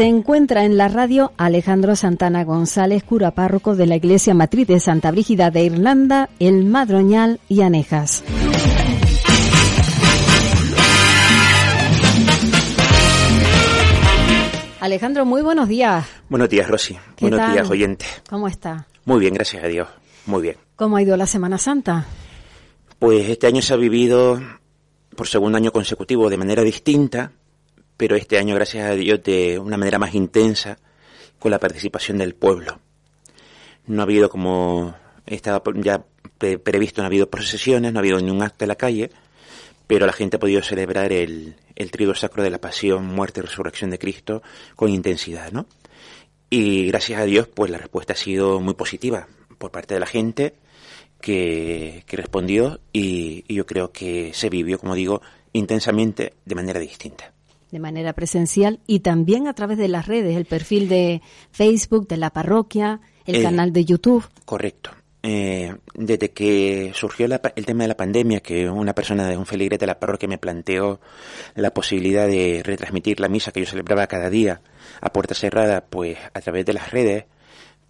Se encuentra en la radio Alejandro Santana González, cura párroco de la Iglesia Matriz de Santa Brígida de Irlanda, El Madroñal y Anejas. Alejandro, muy buenos días. Buenos días, Rosy. Buenos días, oyente. ¿Cómo está? Muy bien, gracias a Dios. Muy bien. ¿Cómo ha ido la Semana Santa? Pues este año se ha vivido por segundo año consecutivo de manera distinta, pero este año, gracias a Dios, de una manera más intensa, con la participación del pueblo. No ha habido, como estaba ya previsto, no ha habido procesiones, no ha habido ningún acto en la calle, pero la gente ha podido celebrar el, trigo sacro de la pasión, muerte y resurrección de Cristo con intensidad, ¿no? Y gracias a Dios, pues la respuesta ha sido muy positiva por parte de la gente que, que respondió y yo creo que se vivió, como digo, intensamente de manera distinta de manera presencial y también a través de las redes, el perfil de Facebook de la parroquia, el Eh, canal de YouTube. Correcto. Eh, desde que surgió la el tema de la pandemia, que una persona de un feligrete de la parroquia me planteó la posibilidad de retransmitir la misa que yo celebraba cada día a puerta cerrada, pues a través de las redes,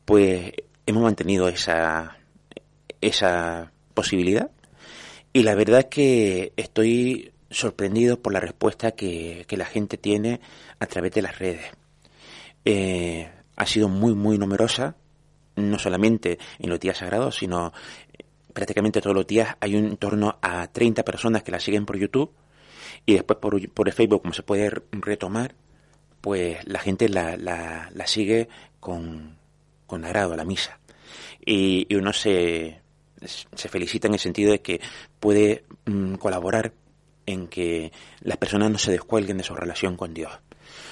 pues hemos mantenido esa, esa posibilidad. Y la verdad que estoy sorprendido por la respuesta que, que la gente tiene a través de las redes. Eh, ha sido muy, muy numerosa, no solamente en los días sagrados, sino eh, prácticamente todos los días hay un, en torno a 30 personas que la siguen por YouTube y después por, por el Facebook, como se puede retomar, pues la gente la, la, la sigue con, con agrado la misa. Y, y uno se, se felicita en el sentido de que puede mm, colaborar en que las personas no se descuelguen de su relación con Dios.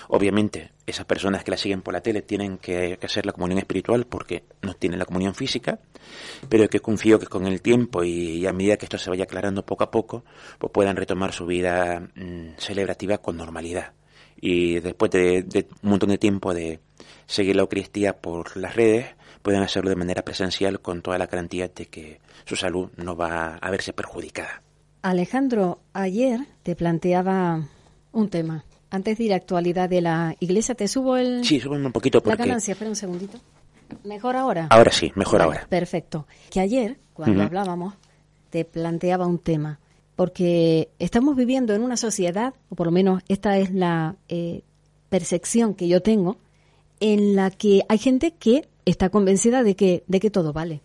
Obviamente, esas personas que la siguen por la tele tienen que, hacer la comunión espiritual porque no tienen la comunión física, pero que confío que con el tiempo y, a medida que esto se vaya aclarando poco a poco, pues puedan retomar su vida mm, celebrativa con normalidad. Y después de, de un montón de tiempo de seguir la Eucaristía por las redes, puedan hacerlo de manera presencial con toda la garantía de que su salud no va a verse perjudicada. Alejandro, ayer te planteaba un tema. Antes de ir a actualidad de la iglesia, te subo el, Sí, súbeme un poquito la porque... ganancia. Espera un segundito. ¿Mejor ahora? Ahora sí, mejor Vale, ahora. Perfecto. Que ayer, cuando hablábamos, te planteaba un tema. Porque estamos viviendo en una sociedad, o por lo menos esta es la eh, percepción que yo tengo, en la que hay gente que está convencida de que, de que todo vale.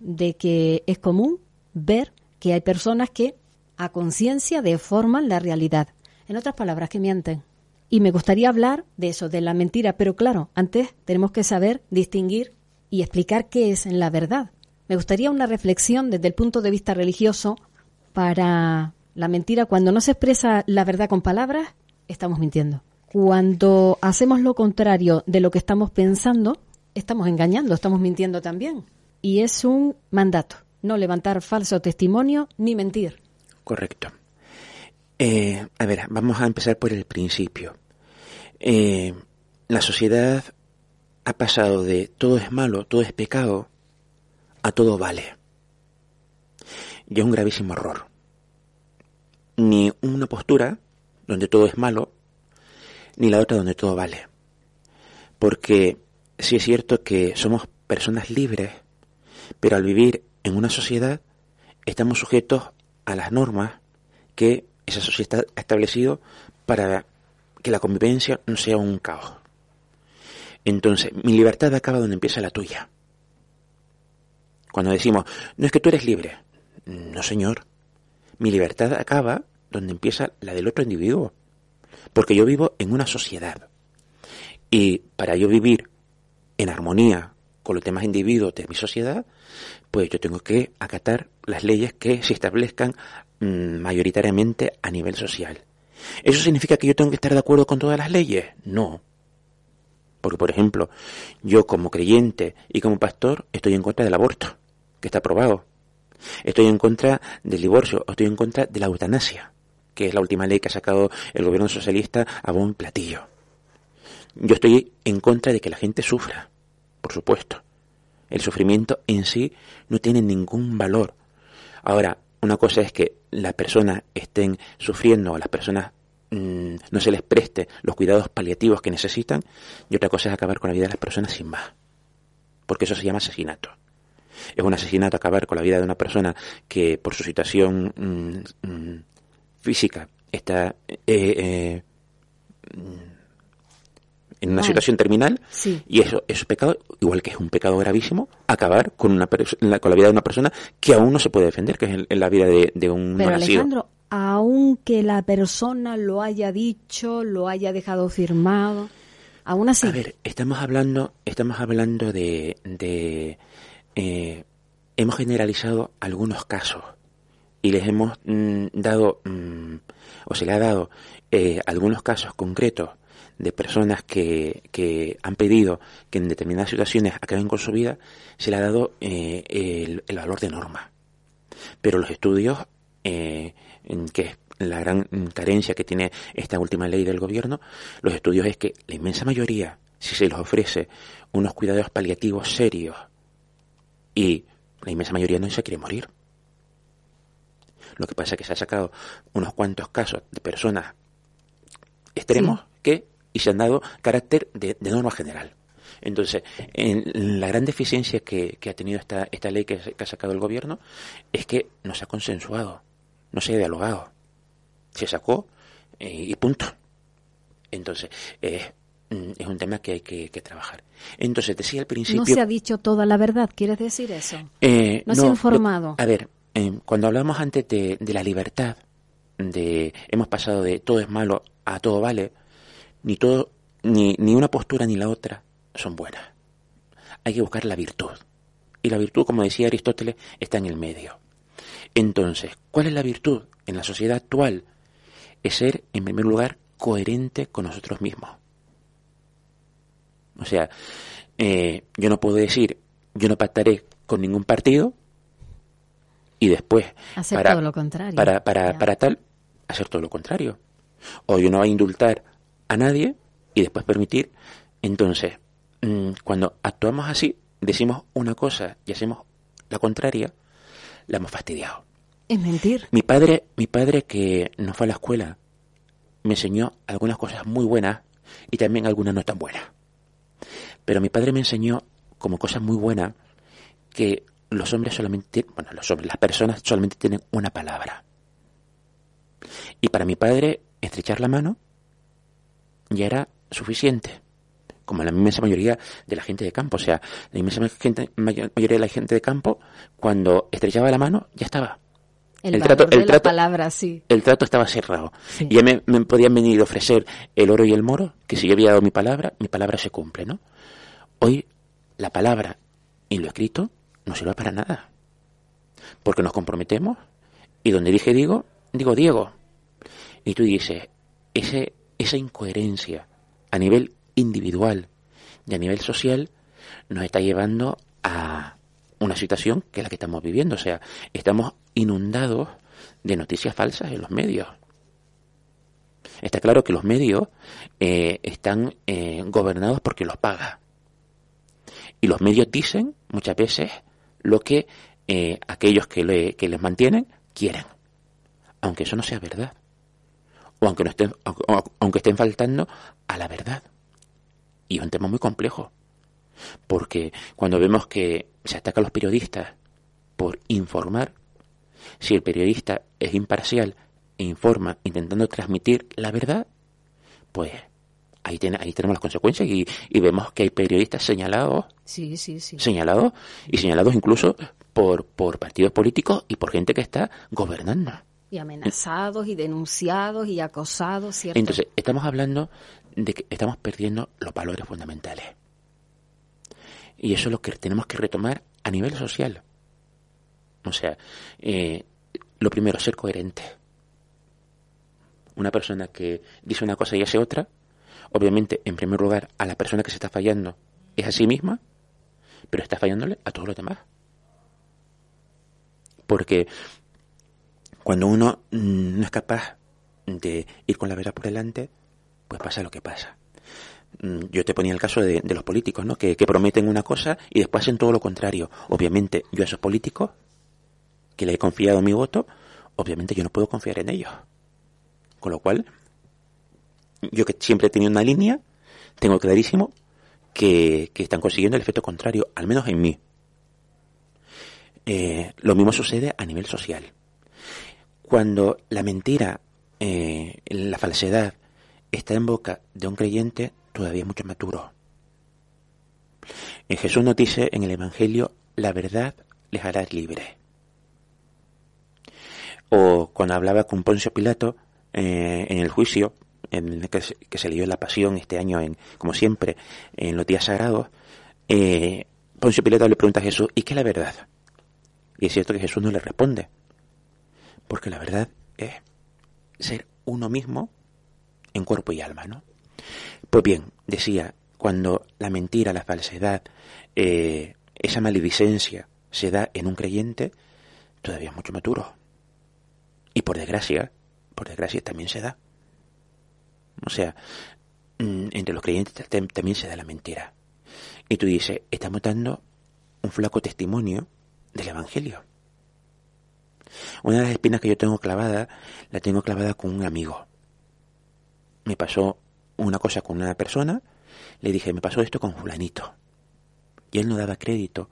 De que es común ver que hay personas que a conciencia deforman la realidad. En otras palabras, que mienten. Y me gustaría hablar de eso, de la mentira, pero claro, antes tenemos que saber distinguir y explicar qué es la verdad. Me gustaría una reflexión desde el punto de vista religioso para la mentira. Cuando no se expresa la verdad con palabras, estamos mintiendo. Cuando hacemos lo contrario de lo que estamos pensando, estamos engañando, estamos mintiendo también. Y es un mandato, no levantar falso testimonio ni mentir. Correcto. Eh, a ver, vamos a empezar por el principio. Eh, la sociedad ha pasado de todo es malo, todo es pecado, a todo vale. Y es un gravísimo error. Ni una postura donde todo es malo, ni la otra donde todo vale. Porque sí es cierto que somos personas libres, pero al vivir en una sociedad estamos sujetos a las normas que esa sociedad ha establecido para que la convivencia no sea un caos. Entonces, mi libertad acaba donde empieza la tuya. Cuando decimos, no es que tú eres libre. No, señor. Mi libertad acaba donde empieza la del otro individuo. Porque yo vivo en una sociedad. Y para yo vivir en armonía con los demás individuos de mi sociedad, pues yo tengo que acatar las leyes que se establezcan mm, mayoritariamente a nivel social. ¿Eso significa que yo tengo que estar de acuerdo con todas las leyes? No. Porque, por ejemplo, yo como creyente y como pastor estoy en contra del aborto, que está aprobado. Estoy en contra del divorcio, estoy en contra de la eutanasia, que es la última ley que ha sacado el gobierno socialista a buen platillo. Yo estoy en contra de que la gente sufra, por supuesto. El sufrimiento en sí no tiene ningún valor. Ahora, una cosa es que las personas estén sufriendo o las personas mm, no se les preste los cuidados paliativos que necesitan y otra cosa es acabar con la vida de las personas sin más. Porque eso se llama asesinato. Es un asesinato acabar con la vida de una persona que por su situación mm, mm, física está eh, eh, en una situación terminal y eso es pecado, igual que es un pecado gravísimo, acabar con una con la vida de una persona que aún no se puede defender, que es la vida de, un Pero Alejandro, aunque la persona lo haya dicho, lo haya dejado firmado, aún así. A ver, estamos hablando, estamos hablando de, de eh, hemos generalizado algunos casos y les hemos mm, dado mm, o se le ha dado eh, algunos casos concretos de personas que, que, han pedido que en determinadas situaciones acaben con su vida, se le ha dado eh, el, valor de norma. Pero los estudios, eh, que es la gran carencia que tiene esta última ley del gobierno, los estudios es que la inmensa mayoría, si se les ofrece unos cuidados paliativos serios y la inmensa mayoría no se quiere morir. Lo que pasa es que se ha sacado unos cuantos casos de personas extremos que y se han dado carácter de, norma general. Entonces, en la gran deficiencia que, ha tenido esta, esta ley que, ha sacado el gobierno es que no se ha consensuado, no se ha dialogado. Se sacó eh, y punto. Entonces, mm, es un tema que hay que, trabajar. Entonces, decía al principio... No se ha dicho toda la verdad, ¿quieres decir eso? Eh, no, se ha informado. a ver, eh, cuando hablamos antes de, de la libertad, de hemos pasado de todo es malo a todo vale, ni todo, ni, ni una postura ni la otra son buenas. Hay que buscar la virtud. Y la virtud, como decía Aristóteles, está en el medio. Entonces, ¿cuál es la virtud en la sociedad actual? Es ser, en primer lugar, coherente con nosotros mismos. O sea, eh, yo no puedo decir, yo no pactaré con ningún partido y después hacer para, todo lo contrario. Para, para, para tal, hacer todo lo contrario. O yo no voy a indultar a nadie y después permitir. Entonces, mm, cuando actuamos así, decimos una cosa y hacemos la contraria, la hemos fastidiado. Es mentir. Mi padre, mi padre que no fue a la escuela, me enseñó algunas cosas muy buenas y también algunas no tan buenas. Pero mi padre me enseñó como cosas muy buenas que los hombres solamente, bueno, los hombres, las personas solamente tienen una palabra. Y para mi padre, estrechar la mano ya era suficiente como la inmensa mayoría de la gente de campo. O sea, la inmensa mayoría de la gente de campo, cuando estrellaba la mano, ya estaba. El, trato, el trato, palabra, sí. El trato estaba cerrado. Y ya me, podían venir a ofrecer el oro y el moro, que si yo había dado mi palabra, mi palabra se cumple, ¿no? Hoy, la palabra y lo escrito no sirve para nada. Porque nos comprometemos y donde dije digo, digo Diego. Y tú dices, ese esa incoherencia a nivel individual y a nivel social nos está llevando a una situación que es la que estamos viviendo. O sea, estamos inundados de noticias falsas en los medios. Está claro que los medios eh, están eh, gobernados porque los paga. Y los medios dicen muchas veces lo que eh, aquellos que, que les mantienen quieren. Aunque eso no sea verdad o aunque, no estén, aunque estén faltando a la verdad. Y es un tema muy complejo, porque cuando vemos que se ataca a los periodistas por informar, si el periodista es imparcial e informa intentando transmitir la verdad, pues ahí, ahí tenemos las consecuencias y, vemos que hay periodistas señalados, sí, sí, sí. señalados y señalados incluso por, por partidos políticos y por gente que está gobernando. Y amenazados y denunciados y acosados, ¿cierto? Entonces, estamos hablando de que estamos perdiendo los valores fundamentales. Y eso es lo que tenemos que retomar a nivel social. O sea, eh, lo primero, ser coherente. una persona que dice una cosa y hace otra, obviamente, en primer lugar, a la persona que se está fallando es a sí misma, pero está fallándole a todos los demás. Porque cuando uno mm, no es capaz de ir con la verdad por delante, pues pasa lo que pasa. Mm, yo te ponía el caso de, los políticos, ¿no? Que, que, prometen una cosa y después hacen todo lo contrario. Obviamente, yo a esos políticos, que le he confiado mi voto, obviamente yo no puedo confiar en ellos. Con lo cual, yo que siempre he tenido una línea, tengo clarísimo que, están consiguiendo el efecto contrario, al menos en mí. Eh, lo mismo sucede a nivel social. Cuando la mentira, eh, la falsedad, está en boca de un creyente, todavía mucho maturo. En Jesús nos dice en el Evangelio, la verdad les hará libre. O cuando hablaba con Poncio Pilato eh, en el juicio, en el que, se, que se la pasión este año, en, como siempre, en los días sagrados, eh, Poncio Pilato le pregunta a Jesús, ¿y qué es la verdad? Y es cierto que Jesús no le responde, porque la verdad es ser uno mismo en cuerpo y alma, ¿no? Pues bien, decía, cuando la mentira, la falsedad, eh, esa maledicencia se da en un creyente, todavía es mucho maturo. Y por desgracia, por desgracia también se da. O sea, mm, entre los creyentes también se da la mentira. Y tú dices, estamos dando un flaco testimonio del Evangelio. Una de las espinas que yo tengo clavada, la tengo clavada con un amigo. Me pasó una cosa con una persona, le dije, me pasó esto con fulanito. Y él no daba crédito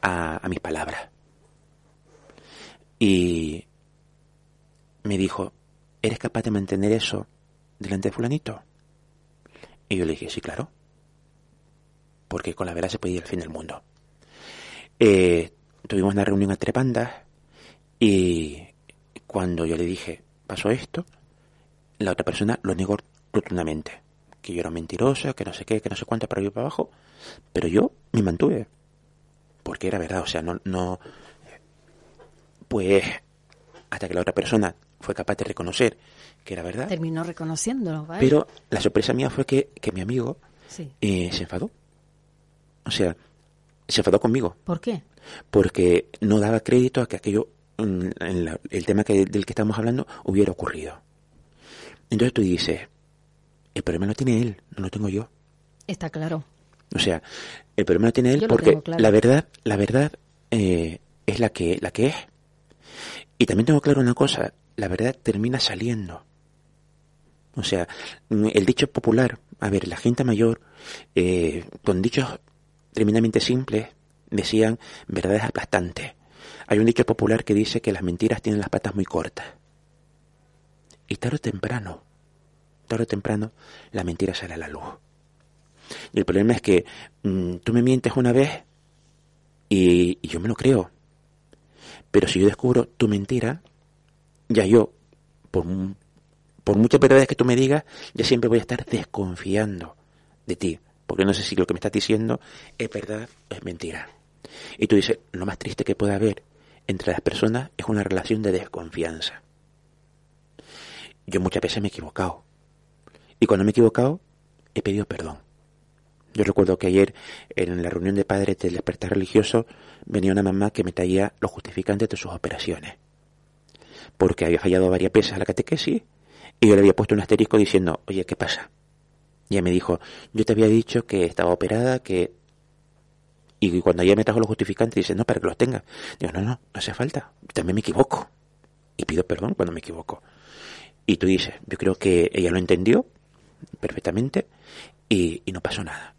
a, a mis palabras. Y me dijo, ¿eres capaz de mantener eso delante de fulanito? Y yo le dije, sí, claro. Porque con la verdad se puede ir al fin del mundo. Eh, tuvimos una reunión entre bandas y cuando yo le dije, pasó esto, la otra persona lo negó rotundamente. Que yo era mentirosa, que no sé qué, que no sé cuánto para y para abajo. Pero yo me mantuve. Porque era verdad, o sea, no, no. Pues hasta que la otra persona fue capaz de reconocer que era verdad. Terminó reconociéndolo, ¿vale? Pero la sorpresa mía fue que, mi amigo eh, se enfadó. O sea, se enfadó conmigo. ¿Por qué? Porque no daba crédito a que aquello, mm, en el tema que, del que estamos hablando, hubiera ocurrido. Entonces tú dices, el problema lo tiene él, no lo tengo yo. Está claro. O sea, el problema lo tiene él porque la verdad, la verdad eh, es la que, la que es. Y también tengo claro una cosa, la verdad termina saliendo. O sea, el dicho popular, a ver, la gente mayor, eh, con dichos tremendamente simples, decían verdades aplastantes. Hay un dicho popular que dice que las mentiras tienen las patas muy cortas. Y tarde o temprano, tarde o temprano, la mentira sale a la luz. Y el problema es que mm, tú me mientes una vez y, yo me lo creo. Pero si yo descubro tu mentira, ya yo, por, muchas verdades que tú me digas, ya siempre voy a estar desconfiando de ti. Porque no sé si lo que me estás diciendo es verdad o es mentira. Y tú dices, lo más triste que puede haber entre las personas es una relación de desconfianza. Yo muchas veces me he equivocado. Y cuando me he equivocado, he pedido perdón. Yo recuerdo que ayer en la reunión de padres del despertar religioso venía una mamá que me traía los justificantes de sus operaciones. Porque había fallado varias veces a la catequesis y yo le había puesto un asterisco diciendo, oye, ¿qué pasa? Y ella me dijo, yo te había dicho que estaba operada, que... Y cuando ella me trajo los justificantes, dice, no, para que los tenga. Digo, no, no, no hace falta. También me equivoco. Y pido perdón cuando me equivoco. Y tú dices, yo creo que ella lo entendió perfectamente y, no pasó nada.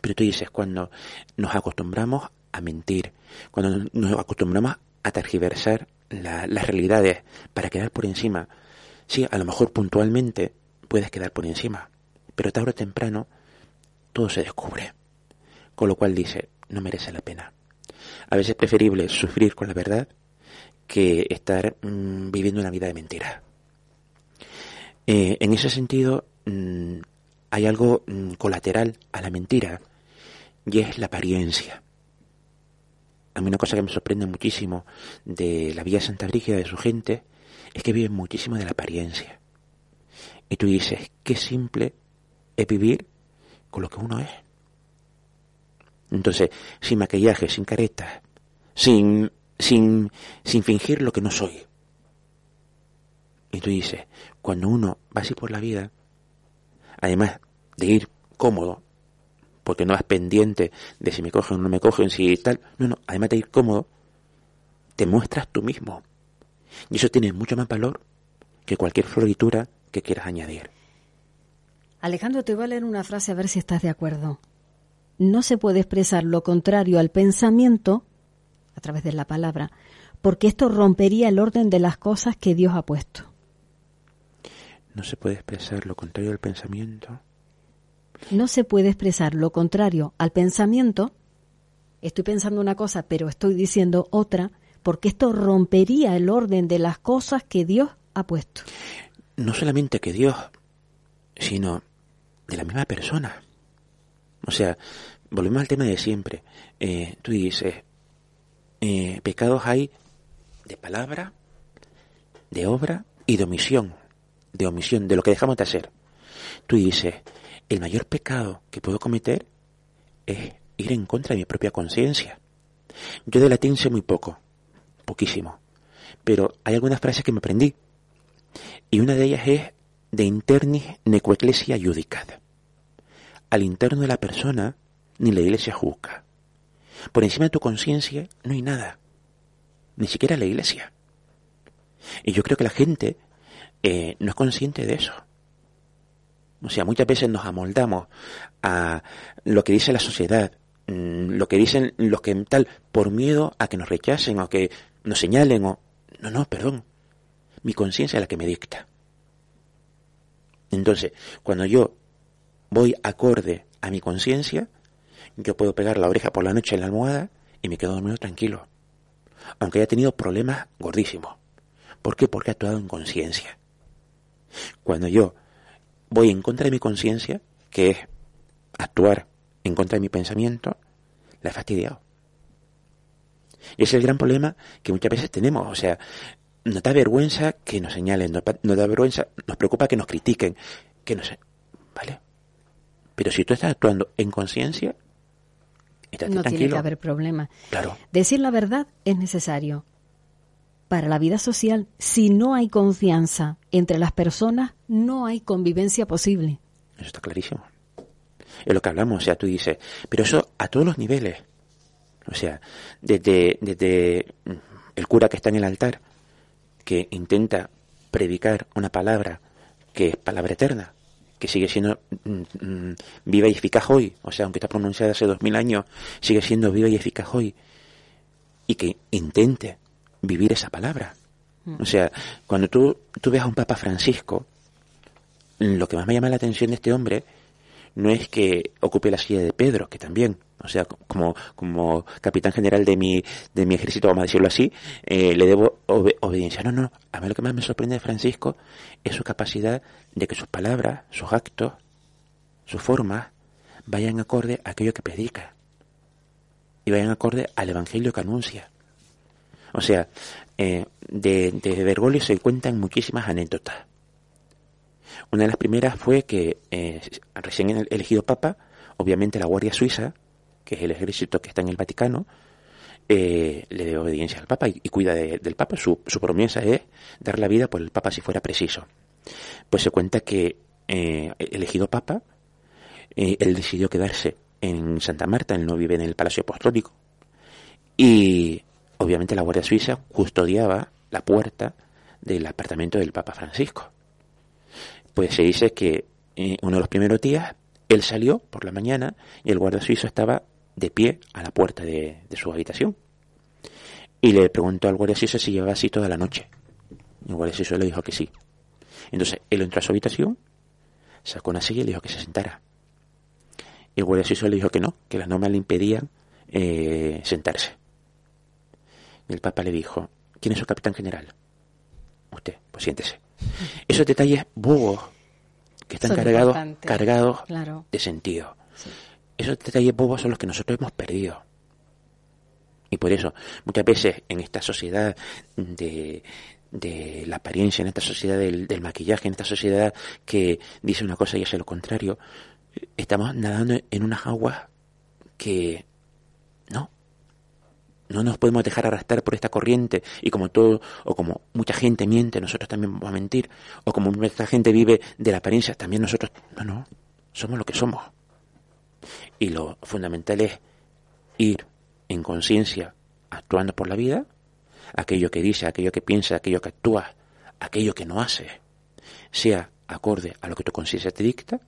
Pero tú dices, cuando nos acostumbramos a mentir, cuando nos acostumbramos a tergiversar las realidades para quedar por encima, sí, a lo mejor puntualmente puedes quedar por encima, pero tarde o temprano todo se descubre. Con lo cual dice, no merece la pena. A veces es preferible sufrir con la verdad que estar mm, viviendo una vida de mentira. Eh, en ese sentido, mm, hay algo mm, colateral a la mentira y es la apariencia. A mí una cosa que me sorprende muchísimo de la Villa Santa Brígida, de su gente, es que viven muchísimo de la apariencia. Y tú dices, qué simple es vivir con lo que uno es. Entonces, sin maquillaje, sin caretas, sin, sin, sin fingir lo que no soy. Y tú dices, cuando uno va así por la vida, además de ir cómodo, porque no vas pendiente de si me cogen o no me cogen, si tal, no, no, además de ir cómodo, te muestras tú mismo. Y eso tiene mucho más valor que cualquier floritura que quieras añadir. Alejandro, te voy a leer una frase a ver si estás de acuerdo. No se puede expresar lo contrario al pensamiento, a través de la palabra, porque esto rompería el orden de las cosas que Dios ha puesto. No se puede expresar lo contrario al pensamiento. No se puede expresar lo contrario al pensamiento. Estoy pensando una cosa, pero estoy diciendo otra, porque esto rompería el orden de las cosas que Dios ha puesto. No solamente que Dios, sino de la misma persona. O sea, volvemos al tema de siempre. Eh, tú dices, eh, pecados hay de palabra, de obra y de omisión. De omisión, de lo que dejamos de hacer. Tú dices, el mayor pecado que puedo cometer es ir en contra de mi propia conciencia. Yo de latín sé muy poco, poquísimo, pero hay algunas frases que me aprendí. Y una de ellas es de internis necoecclesia judicat al interno de la persona ni la iglesia juzga. Por encima de tu conciencia no hay nada, ni siquiera la iglesia. Y yo creo que la gente eh, no es consciente de eso. O sea, muchas veces nos amoldamos a lo que dice la sociedad, mm, lo que dicen los que tal, por miedo a que nos rechacen o que nos señalen o... No, no, perdón. Mi conciencia es la que me dicta. Entonces, cuando yo voy acorde a mi conciencia, yo puedo pegar la oreja por la noche en la almohada y me quedo dormido tranquilo. Aunque haya tenido problemas gordísimos. ¿Por qué? Porque he actuado en conciencia. Cuando yo voy en contra de mi conciencia, que es actuar en contra de mi pensamiento, la he fastidiado. Y ese es el gran problema que muchas veces tenemos. O sea, nos da vergüenza que nos señalen, nos, da vergüenza, nos preocupa que nos critiquen, que nos... ¿Vale? Pero si tú estás actuando en conciencia, no tiene que haber problema. Claro. Decir la verdad es necesario. Para la vida social, si no hay confianza entre las personas, no hay convivencia posible. Eso está clarísimo. Es lo que hablamos, o sea, tú dices, pero eso a todos los niveles. O sea, desde, desde el cura que está en el altar, que intenta predicar una palabra que es palabra eterna, que sigue siendo mm, mm, viva y eficaz hoy, o sea, aunque está pronunciada hace dos mil años, sigue siendo viva y eficaz hoy, y que intente vivir esa palabra. O sea, cuando tú, tú ves a un Papa Francisco, lo que más me llama la atención de este hombre no es que ocupe la silla de Pedro, que también, o sea, como, como capitán general de mi, de mi ejército, vamos a decirlo así, eh, le debo obediencia. No, no, a mí lo que más me sorprende de Francisco es su capacidad de que sus palabras, sus actos, sus formas, vayan acorde a aquello que predica y vayan acorde al evangelio que anuncia. O sea, eh, de, Bergoglio se cuentan muchísimas anécdotas. Una de las primeras fue que eh, recién elegido papa, obviamente la Guardia Suiza, que es el ejército que está en el Vaticano, eh, le dio obediencia al Papa y, cuida del Papa. Su, su, promesa es dar la vida por el Papa si fuera preciso. Pues se cuenta que eh, elegido Papa, eh, él decidió quedarse en Santa Marta, él no vive en el Palacio Apostólico, y obviamente la Guardia Suiza custodiaba la puerta del apartamento del Papa Francisco. Pues se dice que uno de los primeros días él salió por la mañana y el guardia suizo estaba de pie a la puerta de, su habitación. Y le preguntó al guardia suizo si llevaba así toda la noche. El guardia suizo le dijo que sí. Entonces él entró a su habitación, sacó una silla y le dijo que se sentara. Y el guardia suizo le dijo que no, que las normas le impedían eh, sentarse. Y el papa le dijo, ¿quién es su capitán general? Usted, pues siéntese. Esos detalles bobos que están cargados, cargados de sentido. Esos detalles bobos son los que nosotros hemos perdido. Y por eso, muchas veces en esta sociedad de, de la apariencia, en esta sociedad del, del, maquillaje, en esta sociedad que dice una cosa y hace lo contrario, estamos nadando en unas aguas que no, no nos podemos dejar arrastrar por esta corriente y como todo, o como mucha gente miente, nosotros también vamos a mentir, o como mucha gente vive de la apariencia, también nosotros, no, no, somos lo que somos. Y lo fundamental es ir en conciencia, actuando por la vida, aquello que dice, aquello que piensa, aquello que actúa, aquello que no hace, sea acorde a lo que tu conciencia te dicta,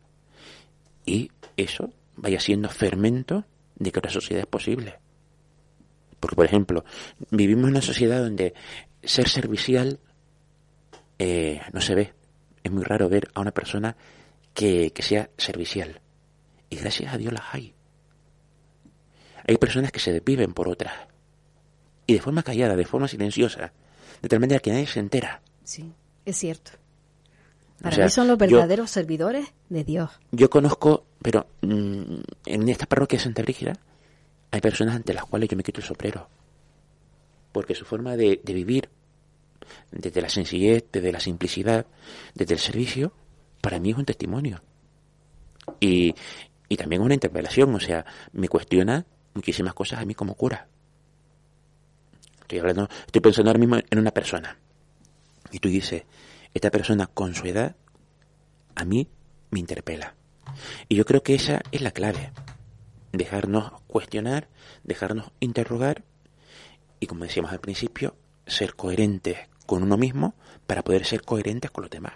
y eso vaya siendo fermento de que otra sociedad es posible. Porque, por ejemplo, vivimos en una sociedad donde ser servicial eh, no se ve. Es muy raro ver a una persona que, que sea servicial. Y gracias a Dios las hay. Hay personas que se desviven por otras. Y de forma callada, de forma silenciosa. De tal manera que nadie se entera. Sí, es cierto. Para mí son los verdaderos servidores de Dios. Yo conozco, pero mm, en esta parroquia de Santa Brígida hay personas ante las cuales yo me quito el soprero. Porque su forma de, de vivir, desde la sencillez, desde la simplicidad, desde el servicio, para mí es un testimonio. Y, y también una interpelación, o sea, me cuestiona muchísimas cosas a mí como cura. Estoy hablando, estoy pensando ahora mismo en una persona. Y tú dices, esta persona con su edad a mí me interpela. Y yo creo que esa es la clave. Dejarnos cuestionar, dejarnos interrogar y como decíamos al principio, ser coherentes con uno mismo para poder ser coherentes con los demás.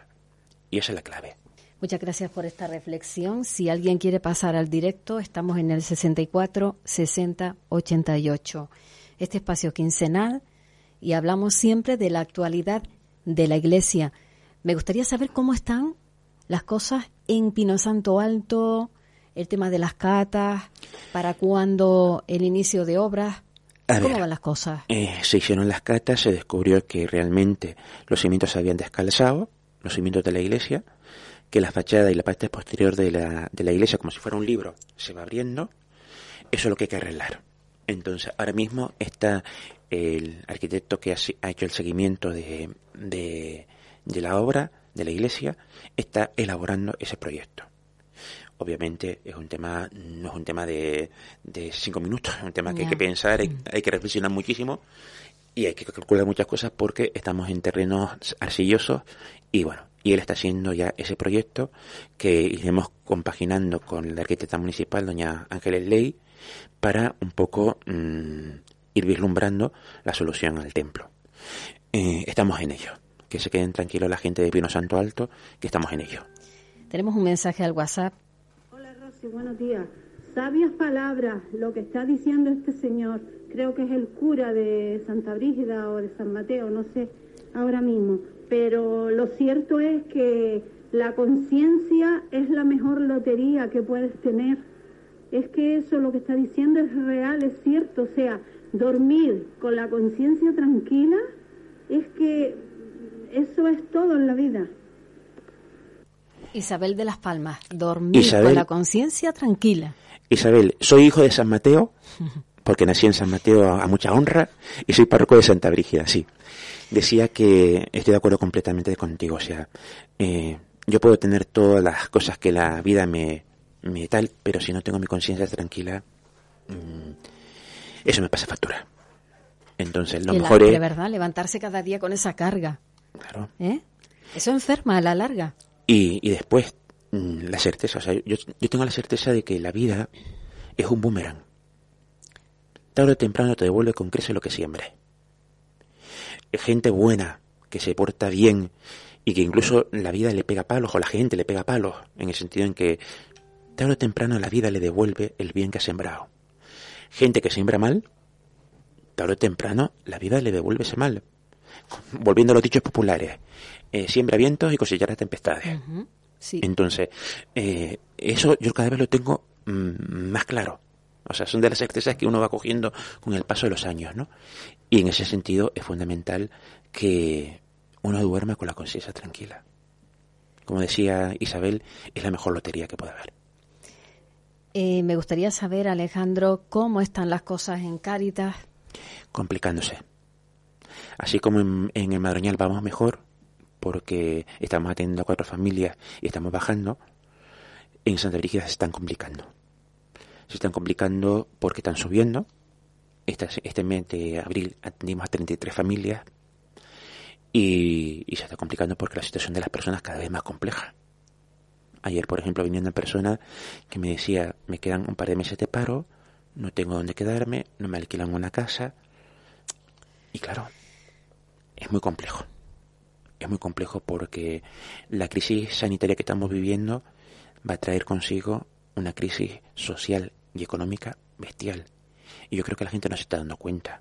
Y esa es la clave. Muchas gracias por esta reflexión. Si alguien quiere pasar al directo, estamos en el 64 60 88. Este espacio quincenal y hablamos siempre de la actualidad de la Iglesia. Me gustaría saber cómo están las cosas en Pino Santo Alto, el tema de las catas, para cuándo el inicio de obras. ¿Cómo van las cosas? Eh, se hicieron las catas, se descubrió que realmente los cimientos se habían descalzado, los cimientos de la iglesia, que la fachada y la parte posterior de la, de la iglesia, como si fuera un libro, se va abriendo. Eso es lo que hay que arreglar. Entonces, ahora mismo está el arquitecto que ha, hecho el seguimiento de, de, de la obra de la iglesia, está elaborando ese proyecto. Obviamente es un tema, no es un tema de, de cinco minutos, es un tema que hay que pensar, hay, hay, que reflexionar muchísimo y hay que calcular muchas cosas porque estamos en terrenos arcillosos y bueno, y él está haciendo ya ese proyecto que iremos compaginando con la arquitecta municipal, doña Ángeles Ley, para un poco mmm, ir vislumbrando la solución al templo. Eh, estamos en ello que se queden tranquilos la gente de Pino Santo Alto, que estamos en ello. Tenemos un mensaje al WhatsApp. Hola Rosy, buenos días. Sabias palabras, lo que está diciendo este señor, creo que es el cura de Santa Brígida o de San Mateo, no sé ahora mismo, pero lo cierto es que la conciencia es la mejor lotería que puedes tener. Es que eso lo que está diciendo es real, es cierto, o sea, dormir con la conciencia tranquila es que eso es todo en la vida. Isabel de las Palmas, dormir con la conciencia tranquila. Isabel, soy hijo de San Mateo, porque nací en San Mateo a, mucha honra, y soy párroco de Santa Brígida, sí. Decía que estoy de acuerdo completamente contigo, o sea, eh, yo puedo tener todas las cosas que la vida me, me tal, pero si no tengo mi conciencia tranquila, mmm, eso me pasa factura. Entonces, lo mejor es... De verdad, levantarse cada día con esa carga. Claro. ¿Eh? Eso enferma a la larga. Y, y después, mm, la certeza, o sea, yo, yo tengo la certeza de que la vida es un boomerang. Tarde o temprano te devuelve con creces lo que siempre. Gente buena, que se porta bien y que incluso la vida le pega palos o la gente le pega palos, en el sentido en que tarde o temprano la vida le devuelve el bien que ha sembrado. Gente que siembra mal, tarde o temprano la vida le devuelve ese mal volviendo a los dichos populares, eh, siembra vientos y cosechará tempestades. Uh -huh. sí. Entonces, eh, eso yo cada vez lo tengo mmm, más claro. O sea, son de las certezas que uno va cogiendo con el paso de los años, ¿no? Y en ese sentido es fundamental que uno duerma con la conciencia tranquila. Como decía Isabel, es la mejor lotería que puede haber. Eh, me gustaría saber, Alejandro, cómo están las cosas en Cáritas. Complicándose Así como en, en el Madroñal vamos mejor, porque estamos atendiendo a cuatro familias y estamos bajando, en Santa Brígida se están complicando. Se están complicando porque están subiendo. Este, mes de abril atendimos a 33 familias y, se está complicando porque la situación de las personas cada vez más compleja. Ayer, por ejemplo, venía una persona que me decía, me quedan un par de meses de paro, no tengo dónde quedarme, no me alquilan una casa. Y claro, es muy complejo es muy complejo porque la crisis sanitaria que estamos viviendo va a traer consigo una crisis social y económica bestial. Y yo creo que la gente no se está dando cuenta.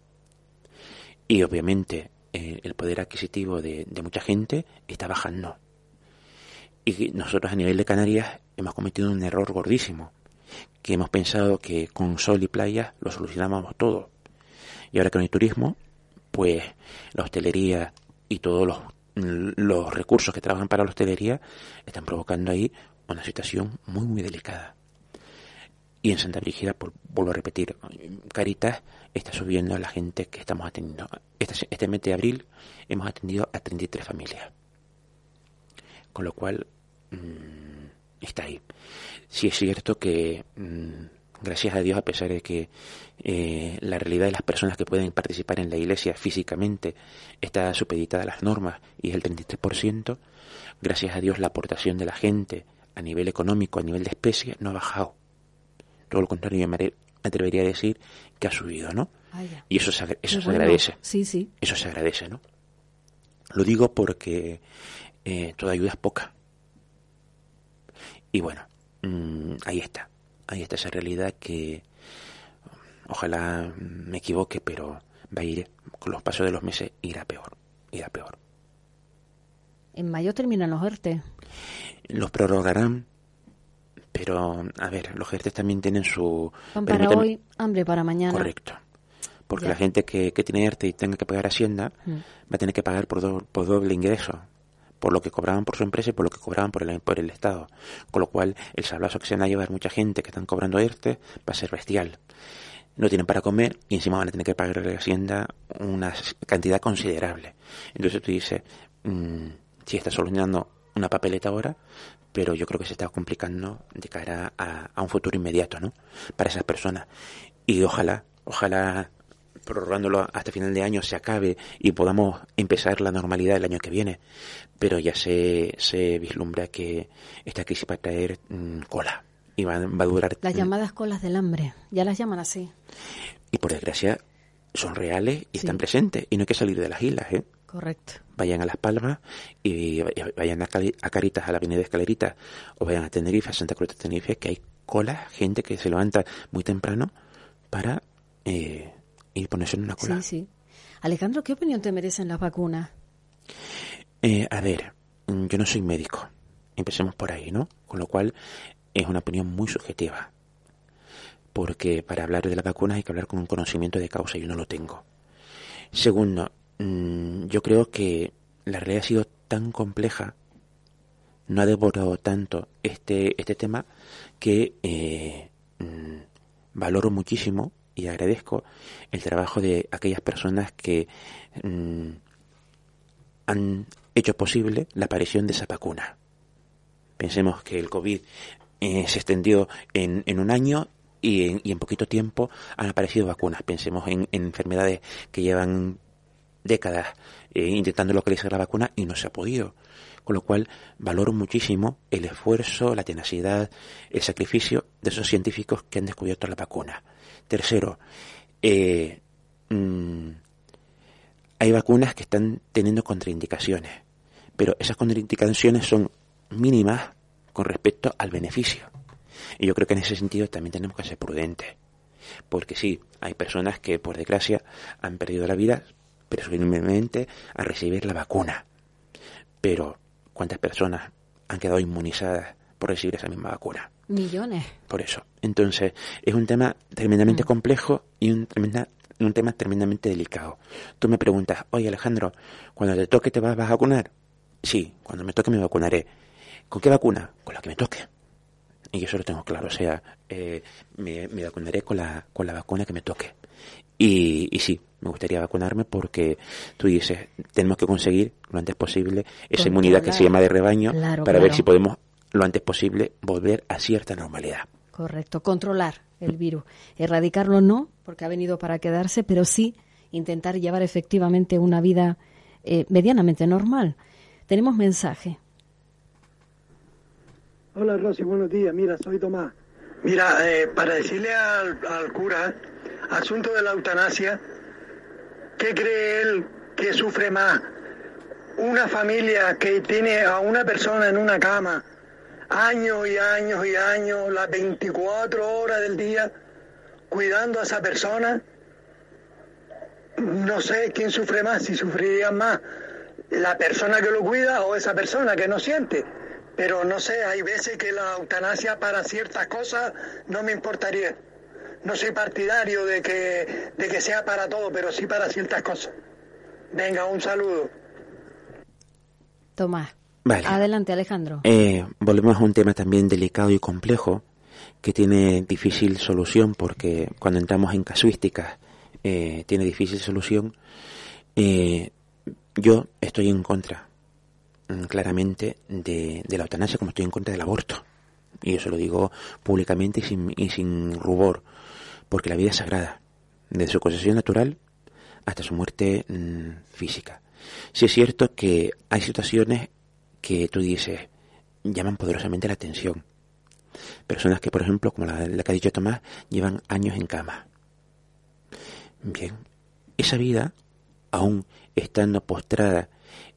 Y obviamente eh, el poder adquisitivo de, mucha gente está bajando. Y nosotros a nivel de Canarias hemos cometido un error gordísimo, que hemos pensado que con sol y playa lo solucionábamos todo. Y ahora que no hay turismo, pues la hostelería y todos los los recursos que trabajan para la hostelería están provocando ahí una situación muy, muy delicada. Y en Santa Brígida, vuelvo a repetir, Caritas está subiendo a la gente que estamos atendiendo. Este, este mes de abril hemos atendido a 33 familias. Con lo cual, mmm, está ahí. Sí es cierto que mmm, gracias a Dios, a pesar de que eh, la realidad de las personas que pueden participar en la iglesia físicamente está supeditada a las normas y es el 33%, gracias a Dios la aportación de la gente a nivel económico, a nivel de especie, no ha bajado. Todo lo contrario, yo me atrevería a decir que ha subido, ¿no? Vaya. Y eso se, eso se bueno. agradece. Sí, sí. Eso se agradece, ¿no? Lo digo porque eh, toda ayuda es poca. Y bueno, mmm, ahí está ahí está esa realidad que ojalá me equivoque, pero va a ir, con los pasos de los meses, irá peor, irá peor. En mayo terminan los ERTE. Los prorrogarán, pero a ver, los ERTE también tienen su... Pan para hoy, hambre para mañana. Correcto. Porque Ya. la gente que, que tiene ERTE y tenga que pagar Hacienda Mm. va a tener que pagar por, do- por doble ingreso, por lo que cobraban por su empresa y por lo que cobraban por el, por el Estado. Con lo cual, el sablazo que se van a llevar mucha gente que están cobrando ERTE va a ser bestial. No tienen para comer y encima van a tener que pagar a la Hacienda una cantidad considerable. Entonces tú dices, mm, sí está solucionando una papeleta ahora, pero yo creo que se está complicando de cara a, a un futuro inmediato, ¿no? Para esas personas. Y ojalá, ojalá prorrogándolo hasta final de año se acabe y podamos empezar la normalidad el año que viene. Pero ya se, se vislumbra que esta crisis va a traer mm, cola y va, va a durar. Las llamadas colas del hambre. Ya las llaman así. Y por desgracia son reales y Sí. están presentes y no hay que salir de las islas, ¿eh? Correcto. Vayan a Las Palmas y vayan a, Cali- a Caritas, a la Avenida Escalerita, o vayan a Tenerife, a Santa Cruz de Tenerife, que hay cola, gente que se levanta muy temprano para eh, ir ponerse en una cola. Sí, sí. Alejandro, ¿qué opinión te merecen las vacunas? Eh, a ver, yo no soy médico, empecemos por ahí, ¿no? Con lo cual es una opinión muy subjetiva, porque para hablar de las vacunas hay que hablar con un conocimiento de causa y yo no lo tengo. Segundo, mm, yo creo que la realidad ha sido tan compleja, no ha devorado tanto este, este tema, que eh, mm, valoro muchísimo y agradezco el trabajo de aquellas personas que mm, han hecho posible la aparición de esa vacuna. Pensemos que el COVID eh, se extendió en, en un año y en, y en poquito tiempo han aparecido vacunas. Pensemos en, en enfermedades que llevan décadas eh, intentando localizar la vacuna y no se ha podido. Con lo cual valoro muchísimo el esfuerzo, la tenacidad, el sacrificio de esos científicos que han descubierto la vacuna. Tercero, eh, mm, hay vacunas que están teniendo contraindicaciones, pero esas contraindicaciones son mínimas con respecto al beneficio. Y yo creo que en ese sentido también tenemos que ser prudentes. Porque sí, hay personas que por desgracia han perdido la vida presumiblemente a recibir la vacuna. Pero, ¿cuántas personas han quedado inmunizadas por recibir esa misma vacuna? Millones. Por eso. Entonces, es un tema tremendamente complejo y un, tremenda, un tema tremendamente delicado. Tú me preguntas, oye Alejandro, cuando te toque te vas a vacunar. Sí, cuando me toque me vacunaré. ¿Con qué vacuna? Con la que me toque. Y eso lo tengo claro, o sea, eh, me, me vacunaré con la, con la vacuna que me toque. Y, y sí, me gustaría vacunarme porque tú dices, tenemos que conseguir lo antes posible esa inmunidad que se llama de rebaño para ver si podemos lo antes posible volver a cierta normalidad. Correcto, controlar el virus. Erradicarlo no, porque ha venido para quedarse, pero sí intentar llevar efectivamente una vida eh, medianamente normal. Tenemos mensaje. Hola Rosy, buenos días. Mira, soy Tomás. Mira, eh, para decirle al, al, cura, asunto de la eutanasia, ¿qué cree él que sufre más? Una familia que tiene a una persona en una cama años y años y años, las 24 horas del día, cuidando a esa persona. No sé quién sufre más, si sufriría más la persona que lo cuida o esa persona que no siente. Pero no sé, hay veces que la eutanasia para ciertas cosas no me importaría. No soy partidario de que, de que sea para todo, pero sí para ciertas cosas. Venga, un saludo. Tomás. Adelante, Alejandro. Eh, volvemos a un tema también delicado y complejo que tiene difícil solución porque cuando entramos en casuísticas eh, tiene difícil solución. Eh, yo estoy en contra mm, claramente de, la eutanasia como estoy en contra del aborto. Y eso lo digo públicamente y sin, y sin rubor, porque la vida es sagrada, desde su concesión natural hasta su muerte mm, física. Si es cierto que hay situaciones que tú dices llaman poderosamente la atención. Personas que, por ejemplo, como la, que ha dicho Tomás, llevan años en cama. Bien, esa vida, aún estando postrada,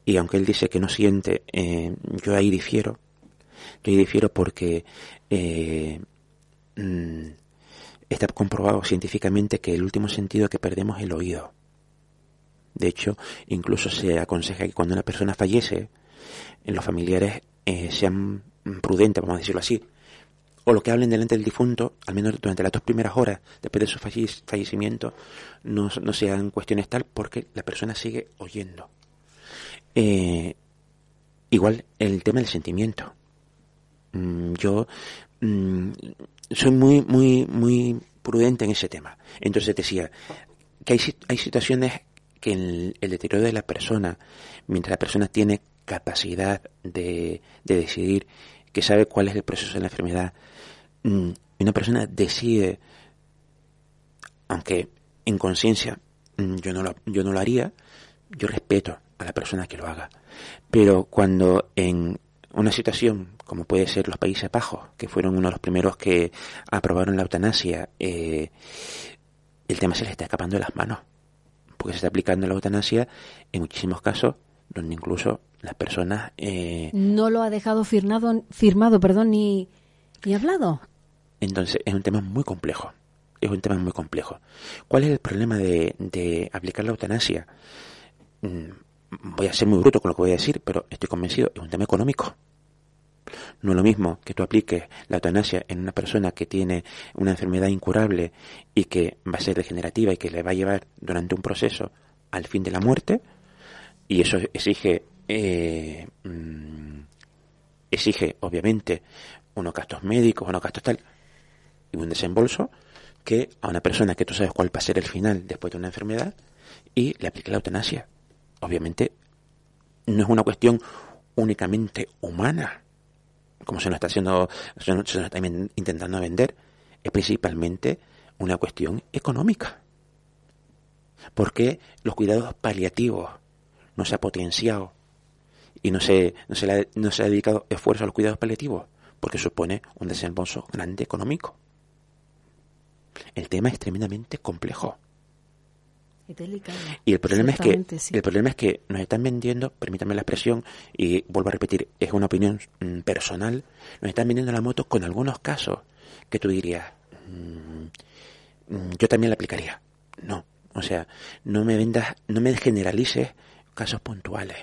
y aunque él dice que no siente, eh, yo ahí difiero. Yo ahí difiero porque eh, mm, está comprobado científicamente que el último sentido que perdemos es el oído. De hecho, incluso se aconseja que cuando una persona fallece, en los familiares eh, sean prudentes, vamos a decirlo así, o lo que hablen delante del difunto, al menos durante las dos primeras horas después de su fallecimiento, no, sean cuestiones tal porque la persona sigue oyendo. Eh, igual el tema del sentimiento. Mm, yo mm, soy muy, muy, muy prudente en ese tema. Entonces decía que hay, hay situaciones que el, el deterioro de la persona, mientras la persona tiene capacidad de, decidir, que sabe cuál es el proceso de la enfermedad, mm, una persona decide, aunque en conciencia mm, yo, no yo no lo haría, yo respeto a la persona que lo haga. Pero cuando en una situación como puede ser los Países Bajos, que fueron uno de los primeros que aprobaron la eutanasia, eh, el tema se le está escapando de las manos, porque se está aplicando la eutanasia en muchísimos casos donde incluso las personas... Eh, no lo ha dejado firmado, firmado perdón, ni, ni hablado. Entonces es un tema muy complejo. Es un tema muy complejo. ¿Cuál es el problema de, de aplicar la eutanasia? Mm, voy a ser muy bruto con lo que voy a decir, pero estoy convencido, es un tema económico. No es lo mismo que tú apliques la eutanasia en una persona que tiene una enfermedad incurable y que va a ser degenerativa y que le va a llevar durante un proceso al fin de la muerte, y eso exige eh, mm, exige obviamente unos gastos médicos, unos gastos tal y un desembolso que a una persona que tú sabes cuál va a ser el final después de una enfermedad y le aplique la eutanasia. Obviamente no es una cuestión únicamente humana, como se nos está haciendo, se nos está intentando vender, es principalmente una cuestión económica. Porque los cuidados paliativos no se ha potenciado y no se, no se ha dedicado esfuerzo a los cuidados paliativos, porque supone un desembolso grande económico. El tema es tremendamente complejo. Y el problema es que el problema es que nos están vendiendo, permítanme la expresión y vuelvo a repetir, es una opinión mm, personal, nos están vendiendo la moto con algunos casos que tú dirías, mm, mm, yo también la aplicaría. No, o sea, no me vendas, no me generalices casos puntuales.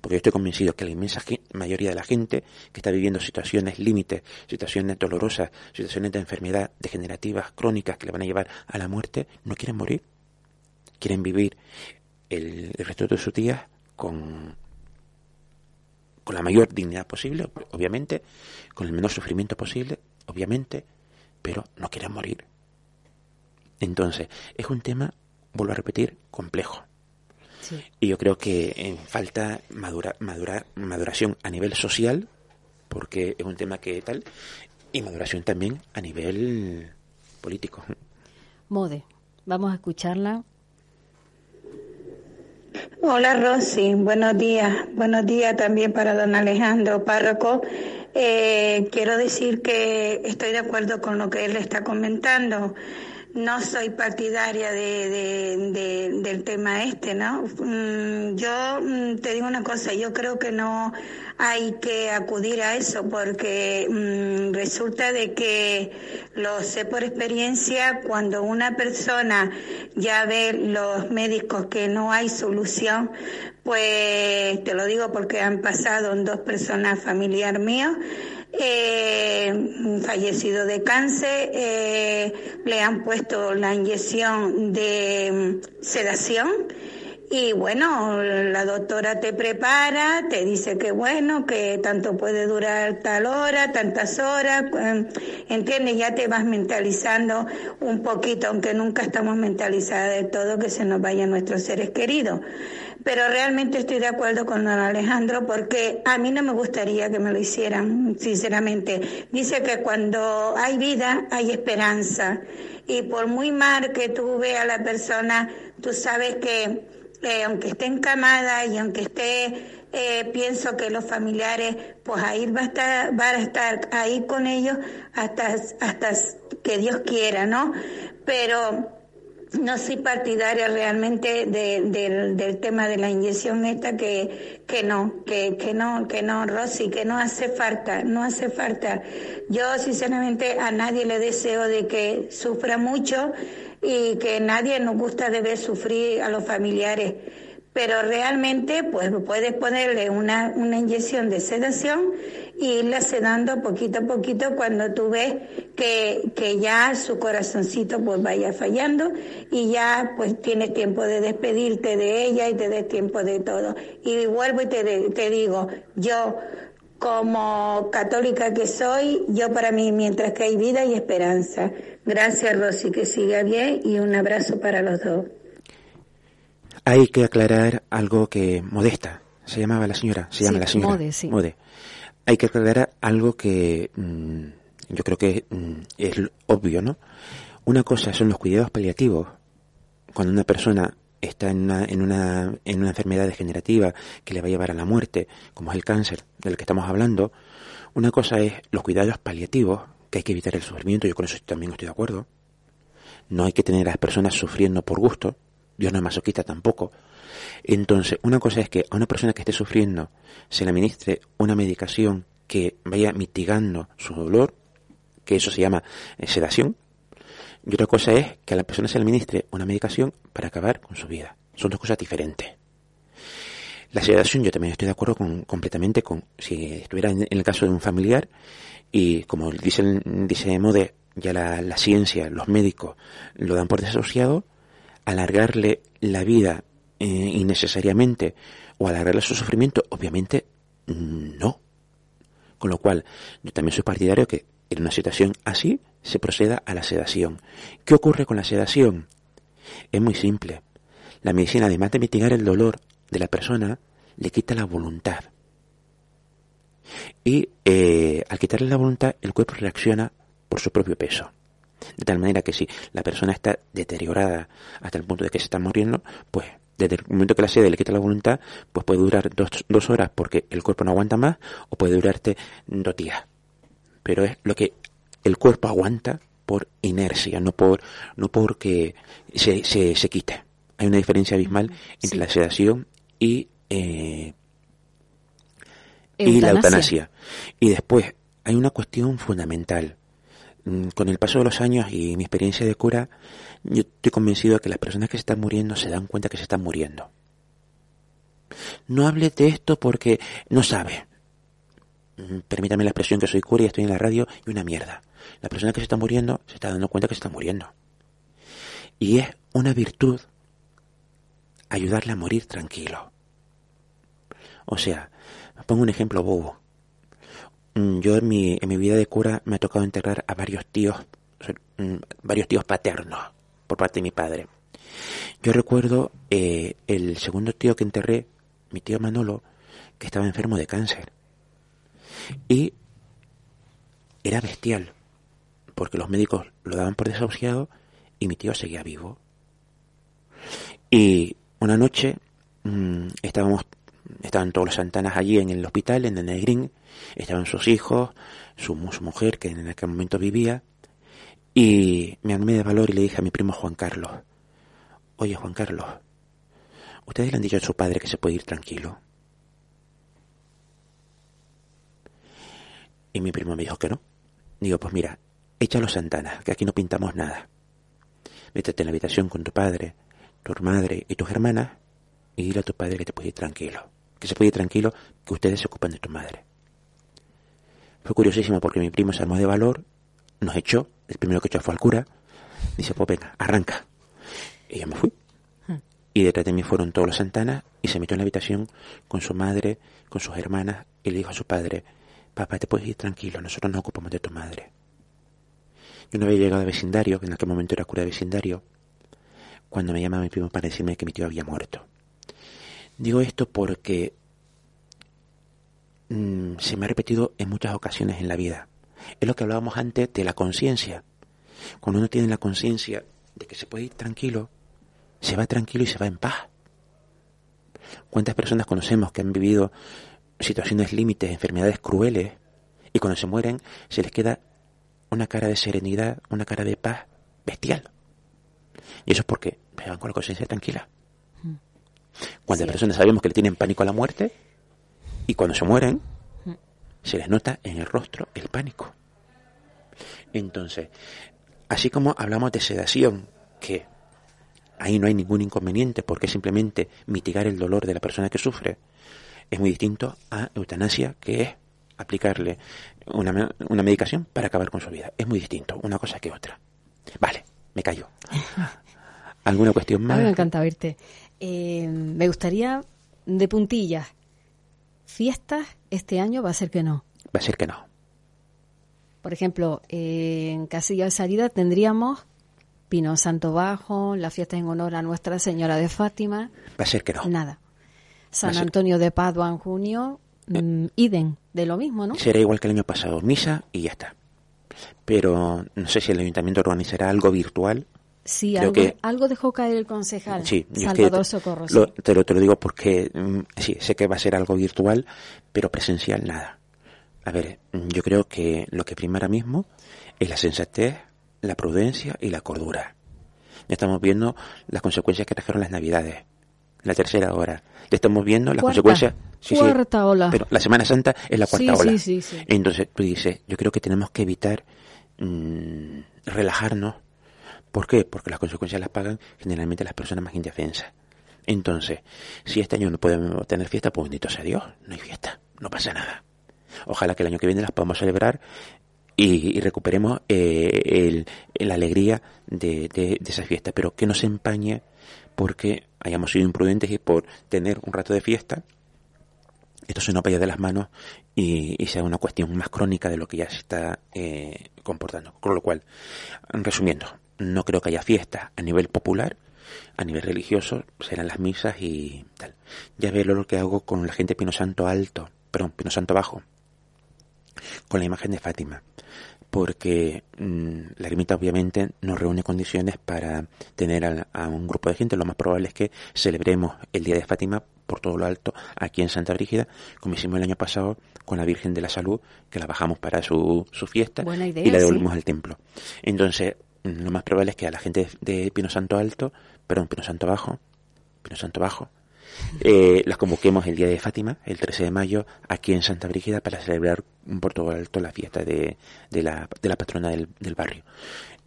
Porque yo estoy convencido que la inmensa mayoría de la gente que está viviendo situaciones límites, situaciones dolorosas, situaciones de enfermedad degenerativas, crónicas que le van a llevar a la muerte, no quieren morir. Quieren vivir el, resto de sus días con, con la mayor dignidad posible, obviamente, con el menor sufrimiento posible, obviamente, pero no quieren morir. Entonces, es un tema, vuelvo a repetir, complejo. Y yo creo que en falta madura, madura, maduración a nivel social, porque es un tema que tal, y maduración también a nivel político. Mode, vamos a escucharla. Hola Rosy, buenos días. Buenos días también para don Alejandro Párroco. Eh, quiero decir que estoy de acuerdo con lo que él está comentando no soy partidaria de, del tema este, ¿no? Mm, yo mm, te digo una cosa, yo creo que no hay que acudir a eso porque mm, resulta de que lo sé por experiencia cuando una persona ya ve los médicos que no hay solución, pues te lo digo porque han pasado en dos personas familiar mío eh, fallecido de cáncer, eh, le han puesto la inyección de mm, sedación y bueno, la doctora te prepara, te dice que bueno, que tanto puede durar tal hora, tantas horas, eh, entiendes, ya te vas mentalizando un poquito, aunque nunca estamos mentalizadas de todo que se nos vayan nuestros seres queridos. Pero realmente estoy de acuerdo con don Alejandro porque a mí no me gustaría que me lo hicieran, sinceramente. Dice que cuando hay vida hay esperanza. Y por muy mal que tú veas a la persona, tú sabes que eh, aunque esté encamada y aunque esté, eh, pienso que los familiares, pues ahí va a estar, va a estar ahí con ellos hasta, hasta que Dios quiera, ¿no? Pero no soy partidaria realmente del tema de la inyección esta que, que no, que, que no, que no, Rosy, que no hace falta, no hace falta. Yo sinceramente a nadie le deseo de que sufra mucho y que nadie nos gusta de ver sufrir a los familiares pero realmente pues puedes ponerle una, una inyección de sedación y irla sedando poquito a poquito cuando tú ves que, que ya su corazoncito pues vaya fallando y ya pues tienes tiempo de despedirte de ella y te des tiempo de todo. Y vuelvo y te, te digo, yo como católica que soy, yo para mí mientras que hay vida y esperanza. Gracias Rosy, que siga bien y un abrazo para los dos. Hay que aclarar algo que modesta. Se llamaba la señora, se llama la señora. Mode, sí. Mode. Hay que aclarar algo que mm, yo creo que mm, es obvio, ¿no? Una cosa son los cuidados paliativos. Cuando una persona está en una, en una, en una enfermedad degenerativa que le va a llevar a la muerte, como es el cáncer del que estamos hablando, una cosa es los cuidados paliativos, que hay que evitar el sufrimiento, yo con eso también estoy de acuerdo. No hay que tener a las personas sufriendo por gusto, Dios no es masoquista tampoco. Entonces, una cosa es que a una persona que esté sufriendo se le administre una medicación que vaya mitigando su dolor, que eso se llama eh, sedación. Y otra cosa es que a la persona se le administre una medicación para acabar con su vida. Son dos cosas diferentes. La sedación yo también estoy de acuerdo con, completamente con si estuviera en, el caso de un familiar y como dice, dice Mode, ya la, la ciencia, los médicos lo dan por desasociado, alargarle la vida eh, innecesariamente o alargarle su sufrimiento, obviamente no. Con lo cual, yo también soy partidario que en una situación así se proceda a la sedación. ¿Qué ocurre con la sedación? Es muy simple. La medicina, además de mitigar el dolor de la persona, le quita la voluntad. Y eh, al quitarle la voluntad, el cuerpo reacciona por su propio peso. De tal manera que si la persona está deteriorada hasta el punto de que se está muriendo, pues desde el momento que la sede le quita la voluntad, pues puede durar dos, dos horas porque el cuerpo no aguanta más o puede durarte dos días. Pero es lo que el cuerpo aguanta por inercia, no por no porque se, se, se quite. Hay una diferencia abismal entre la sedación y, eh, y la eutanasia. Y después hay una cuestión fundamental con el paso de los años y mi experiencia de cura, yo estoy convencido de que las personas que se están muriendo se dan cuenta que se están muriendo. No hable de esto porque no sabe. Mm, permítame la expresión que soy cura y estoy en la radio y una mierda. La persona que se está muriendo se está dando cuenta que se está muriendo. Y es una virtud ayudarle a morir tranquilo. O sea, pongo un ejemplo bobo. Mm, yo en mi, en mi vida de cura me ha tocado enterrar a varios tíos, mm, varios tíos paternos, por parte de mi padre. Yo recuerdo eh, el segundo tío que enterré, mi tío Manolo, que estaba enfermo de cáncer. Y era bestial, porque los médicos lo daban por desahuciado y mi tío seguía vivo. Y una noche mmm, estábamos, estaban todos los Santanas allí en el hospital, en el Negrín, estaban sus hijos, su, mujer que en aquel momento vivía, y me armé de valor y le dije a mi primo Juan Carlos, oye Juan Carlos, ¿ustedes le han dicho a su padre que se puede ir tranquilo? Y mi primo me dijo que no. Digo, pues mira, échalo Santana, que aquí no pintamos nada. Métete en la habitación con tu padre, tu madre y tus hermanas y dile a tu padre que te puede ir tranquilo. Que se puede ir tranquilo, que ustedes se ocupan de tu madre. Fue curiosísimo porque mi primo se armó de valor, nos echó, el primero que echó fue al cura, dice, pues venga, arranca. Y yo me fui. Y detrás de mí fueron todos los Santanas y se metió en la habitación con su madre, con sus hermanas y le dijo a su padre, papá, te puedes ir tranquilo, nosotros nos ocupamos de tu madre. Yo no había llegado al vecindario, que en aquel momento era cura de vecindario, cuando me llama mi primo para decirme que mi tío había muerto. Digo esto porque mmm, se me ha repetido en muchas ocasiones en la vida. Es lo que hablábamos antes de la conciencia. Cuando uno tiene la conciencia de que se puede ir tranquilo, se va tranquilo y se va en paz. ¿Cuántas personas conocemos que han vivido situaciones límites, enfermedades crueles, y cuando se mueren se les queda una cara de serenidad, una cara de paz bestial? Y eso es porque van con la conciencia tranquila. Cuántas sí. personas sabemos que le tienen pánico a la muerte y cuando se mueren se les nota en el rostro el pánico. Entonces, así como hablamos de sedación, que ahí no hay ningún inconveniente porque es simplemente mitigar el dolor de la persona que sufre, es muy distinto a eutanasia, que es aplicarle una, una medicación para acabar con su vida. Es muy distinto, una cosa que otra. Vale, me callo. ¿Alguna cuestión más? A mí me encanta oírte. Eh, me gustaría, de puntillas, fiestas este año va a ser que no. Va a ser que no. Por ejemplo, eh, en Casilla de Salida tendríamos Pino Santo Bajo, la fiesta en honor a Nuestra Señora de Fátima. Va a ser que no. Nada. San Antonio de Padua en junio, mm, Iden, de lo mismo, ¿no? Será igual que el año pasado, misa y ya está. Pero no sé si el ayuntamiento organizará algo virtual. Sí, algo, que, algo, dejó caer el concejal sí, Salvador te, Socorro. Lo, te, lo, te lo digo porque mm, sí, sé que va a ser algo virtual, pero presencial nada. A ver, yo creo que lo que prima ahora mismo es la sensatez, la prudencia y la cordura. Ya estamos viendo las consecuencias que trajeron las navidades, la tercera hora. Ya estamos viendo las cuarta, consecuencias. Sí, cuarta sí, ola. Pero la Semana Santa es la cuarta sí, ola. Sí, sí, sí. Entonces tú dices, yo creo que tenemos que evitar mmm, relajarnos. ¿Por qué? Porque las consecuencias las pagan generalmente las personas más indefensas. Entonces, si este año no podemos tener fiesta, pues bendito sea Dios, no hay fiesta, no pasa nada. Ojalá que el año que viene las podamos celebrar y, recuperemos eh, la alegría de, de, de esa fiesta, pero que no se empañe porque hayamos sido imprudentes y por tener un rato de fiesta, esto se nos vaya de las manos y, y, sea una cuestión más crónica de lo que ya se está eh, comportando. Con lo cual, resumiendo, no creo que haya fiesta a nivel popular, a nivel religioso serán las misas y tal. Ya veo lo que hago con la gente Pino Santo Alto, perdón, Pino Santo Bajo, con la imagen de Fátima porque mmm, la ermita obviamente no reúne condiciones para tener a, a, un grupo de gente. Lo más probable es que celebremos el Día de Fátima por todo lo alto aquí en Santa Brígida, como hicimos el año pasado con la Virgen de la Salud, que la bajamos para su, su fiesta idea, y la devolvimos sí. al templo. Entonces, lo más probable es que a la gente de, Pino Santo Alto, perdón, Pino Santo Bajo, Pino Santo Bajo, eh, las convoquemos el día de Fátima, el 13 de mayo, aquí en Santa Brígida para celebrar por todo alto la fiesta de, la, de la patrona del, del, barrio.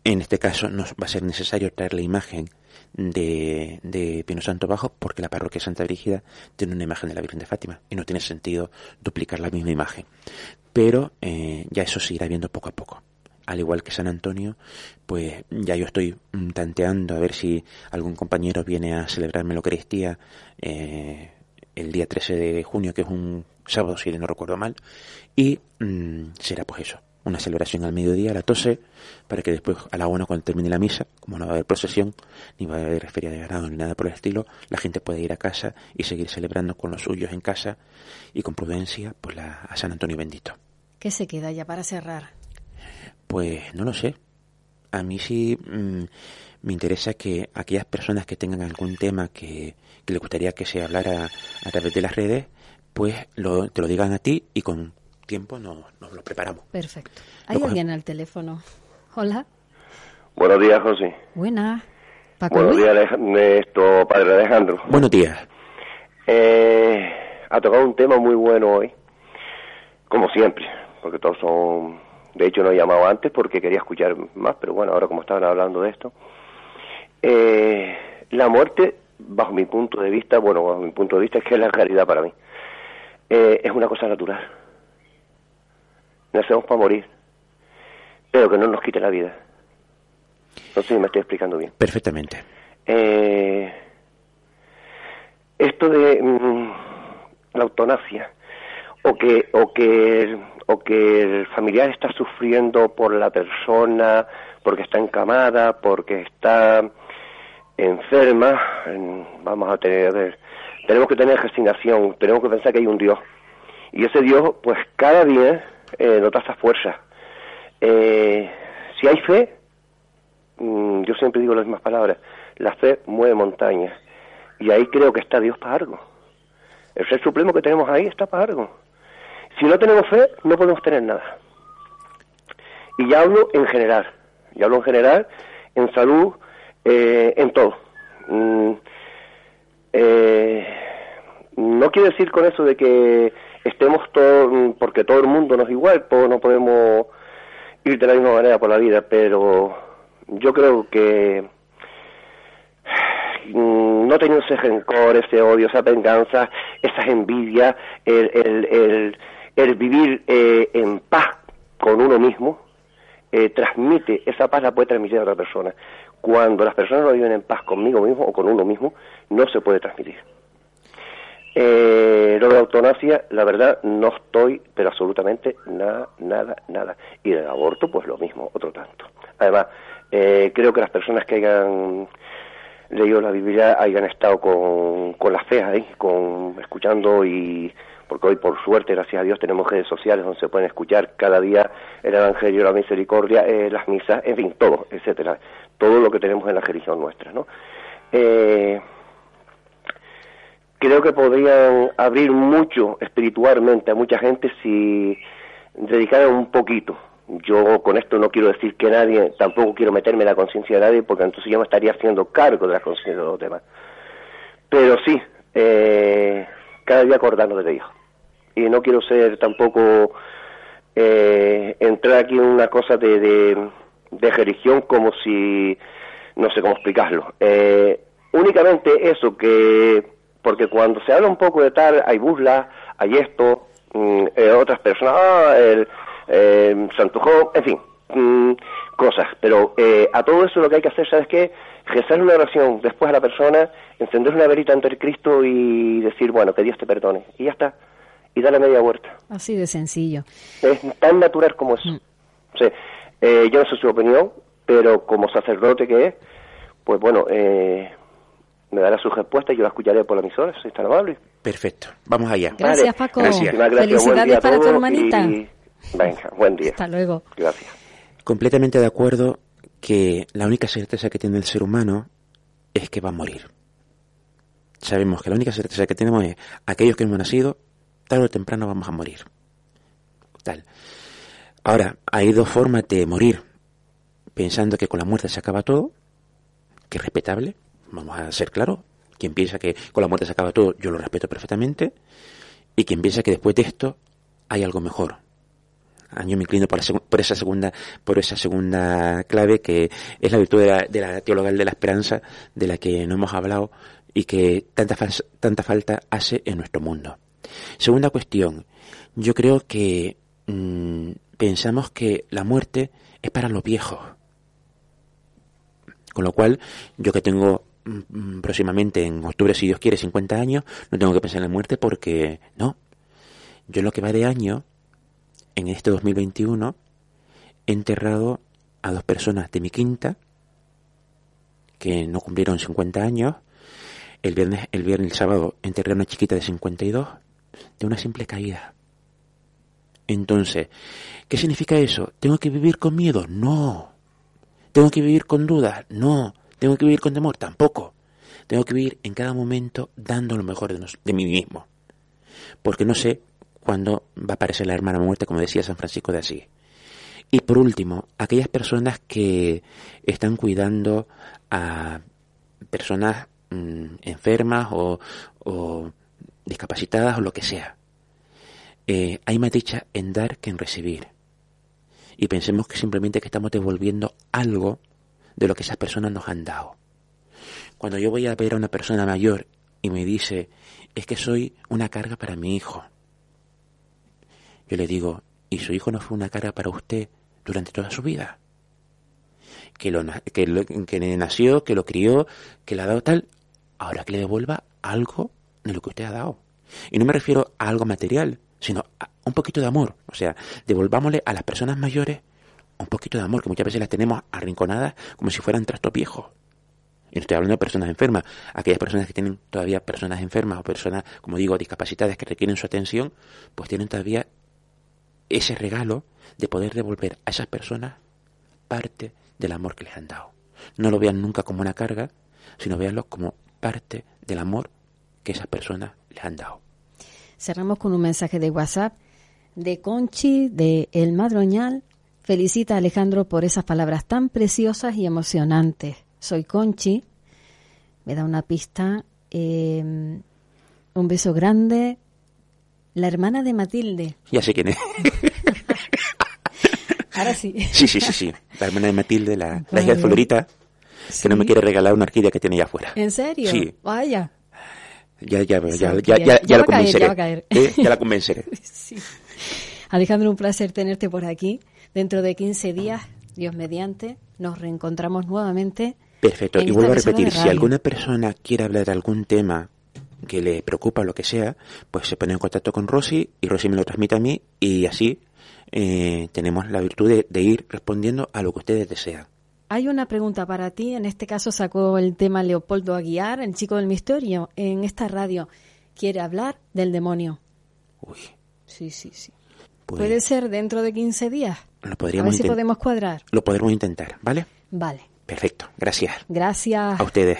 En este caso nos va a ser necesario traer la imagen de, de Pino Santo Bajo porque la parroquia de Santa Brígida tiene una imagen de la Virgen de Fátima y no tiene sentido duplicar la misma imagen. Pero eh, ya eso se irá viendo poco a poco al igual que San Antonio, pues ya yo estoy tanteando a ver si algún compañero viene a celebrarme la Eucaristía eh, el día 13 de junio, que es un sábado, si no recuerdo mal, y mmm, será pues eso, una celebración al mediodía, a la 12, para que después a la 1 cuando termine la misa, como no va a haber procesión, ni va a haber feria de ganado ni nada por el estilo, la gente puede ir a casa y seguir celebrando con los suyos en casa y con prudencia pues la, a San Antonio bendito. ¿Qué se queda ya para cerrar? Pues no lo sé. A mí sí mm, me interesa que aquellas personas que tengan algún tema que, que les gustaría que se hablara a través de las redes, pues lo, te lo digan a ti y con tiempo nos, nos lo preparamos. Perfecto. ¿Hay alguien al teléfono? Hola. Buenos días, José. Buenas. ¿Paco Buenos días, esto, padre Alejandro. Buenos días. Eh, ha tocado un tema muy bueno hoy, como siempre, porque todos son... De hecho, no he llamado antes porque quería escuchar más, pero bueno, ahora como estaban hablando de esto. Eh, la muerte, bajo mi punto de vista, bueno, bajo mi punto de vista es que es la realidad para mí. Eh, es una cosa natural nacemos para morir, pero que no nos quite la vida. No sé si me estoy explicando bien. Perfectamente. Eh, esto de mm, la eutanasia, o que, o que, o que el familiar está sufriendo por la persona, porque está encamada, porque está enferma, vamos a tener, tenemos que tener resignación, tenemos que pensar que hay un Dios. Y ese Dios, pues cada día eh, esa fuerza. Eh, si hay fe, mm, yo siempre digo las mismas palabras, la fe mueve montañas. Y ahí creo que está Dios para algo. El ser supremo que tenemos ahí está para algo. Si no tenemos fe, no podemos tener nada. Y ya hablo en general, ya hablo en general, en salud, eh, en todo. Mm, no quiero decir con eso de que estemos todos, porque todo el mundo no es igual, no podemos ir de la misma manera por la vida, pero yo creo que mm, no teniendo ese rencor, ese odio, esa venganza, esa envidia, el, el, el, vivir eh, en paz con uno mismo, eh, transmite, esa paz la puede transmitir a otra persona. Cuando las personas no viven en paz conmigo mismo o con uno mismo, no se puede transmitir. Eh, lo de la eutanasia, la verdad, no estoy, pero absolutamente nada, nada, nada. Y del aborto, pues lo mismo, otro tanto. Además, eh, creo que las personas que hayan leído la Biblia hayan estado con, con la fe ahí, con, escuchando y porque hoy por suerte, gracias a Dios, tenemos redes sociales donde se pueden escuchar cada día el Evangelio, la Misericordia, eh, las misas, en fin, todo, etcétera, todo lo que tenemos en la religión nuestra, ¿no? Eh, creo que podrían abrir mucho espiritualmente a mucha gente si dedicaran un poquito. Yo con esto no quiero decir que nadie, tampoco quiero meterme en la conciencia de nadie, porque entonces yo me estaría haciendo cargo de la conciencia de los demás. Pero sí, eh, cada día acordarnos de Dios. Y no quiero ser tampoco eh, entrar aquí en una cosa de, de, religión como si, no sé cómo explicarlo. Eh, únicamente eso, que porque cuando se habla un poco de tal, hay burla, hay esto, mm, eh, otras personas, ah, el eh, Santo en fin, mm, cosas. Pero eh, a todo eso lo que hay que hacer, ¿sabes qué? Rezar una oración después a la persona, encender una verita ante el Cristo y decir, bueno, que Dios te perdone. Y ya está. Y darle media vuelta. Así de sencillo. Es tan natural como eso. Mm. yo no sé su opinión, pero como sacerdote que es, pues bueno, eh, me dará su respuesta y yo la escucharé por la emisora, si está amable. Perfecto, vamos allá. Gracias, Paco. Felicidades para tu hermanita. Venga, buen día. Hasta luego. Gracias. Completamente de acuerdo que la única certeza que tiene el ser humano es que va a morir. Sabemos que la única certeza que tenemos es aquellos que hemos nacido, tarde o temprano vamos a morir. Tal. Ahora, hay dos formas de morir. Pensando que con la muerte se acaba todo, que es respetable, vamos a ser claros, quien piensa que con la muerte se acaba todo, yo lo respeto perfectamente, y quien piensa que después de esto hay algo mejor. Ah, yo me inclino por, por esa segunda, por esa segunda clave que es la virtud de la, de la de la esperanza, de la que no hemos hablado y que tanta, tanta falta hace en nuestro mundo. Segunda cuestión, yo creo que mm, pensamos que la muerte es para los viejos. Con lo cual, yo que tengo Mm, próximamente en octubre, si Dios quiere, 50 años, no tengo que pensar en la muerte porque no. Yo en lo que va de año, en este 2021, he enterrado a dos personas de mi quinta que no cumplieron 50 años. El viernes, el viernes, el sábado enterré a una chiquita de 52 de una simple caída. Entonces, ¿qué significa eso? ¿Tengo que vivir con miedo? No. ¿Tengo que vivir con dudas? No. ¿Tengo que vivir con temor? Tampoco. Tengo que vivir en cada momento dando lo mejor de, mí mismo. Porque no sé cuándo va a aparecer la hermana muerte, como decía San Francisco de Asís. Y por último, aquellas personas que están cuidando a personas mm, enfermas o, discapacitadas o lo que sea. Eh, hay más dicha en dar que en recibir. Y pensemos que simplemente que estamos devolviendo algo de lo que esas personas nos han dado. Cuando yo voy a ver a una persona mayor y me dice, es que soy una carga para mi hijo, yo le digo, ¿y su hijo no fue una carga para usted durante toda su vida? Que, lo, que, lo, que nació, que lo crió, que le ha dado tal, ahora que le devuelva algo de lo que usted ha dado. Y no me refiero a algo material, sino a un poquito de amor. O sea, devolvámosle a las personas mayores un poquito de amor, que muchas veces las tenemos arrinconadas como si fueran trastos viejos. Y no estoy hablando de personas enfermas. Aquellas personas que tienen todavía personas enfermas o personas, como digo, discapacitadas que requieren su atención, pues tienen todavía ese regalo de poder devolver a esas personas parte del amor que les han dado. No lo vean nunca como una carga, sino veanlo como parte del amor que esas personas les han dado. Cerramos con un mensaje de WhatsApp de Conchi de El Madroñal. Felicita a Alejandro por esas palabras tan preciosas y emocionantes. Soy Conchi. Me da una pista. Eh, un beso grande. La hermana de Matilde. Ya sé quién es. Ahora sí. Sí, sí, sí, sí. La hermana de Matilde, la, la hija de Florita, ¿Sí? que no me quiere regalar una orquídea que tiene allá afuera. ¿En serio? Sí. Vaya. Ya, ya, ya, ya, ya, la convenceré. ya, ¿Eh? ya la convenceré. Alejandro, un placer tenerte por aquí. Dentro de 15 días, Dios mediante, nos reencontramos nuevamente. Perfecto. Y vuelvo a repetir, si alguna persona quiere hablar de algún tema que le preocupa o lo que sea, pues se pone en contacto con Rosy y Rosy me lo transmite a mí y así eh, tenemos la virtud de, de, ir respondiendo a lo que ustedes desean. Hay una pregunta para ti, en este caso sacó el tema Leopoldo Aguiar, el chico del misterio, en esta radio. Quiere hablar del demonio. Uy. Sí, sí, sí. Pues, ¿Puede ser dentro de 15 días? Lo podríamos a ver si podemos cuadrar. Lo podremos intentar, ¿vale? Vale. Perfecto, gracias. Gracias. A ustedes.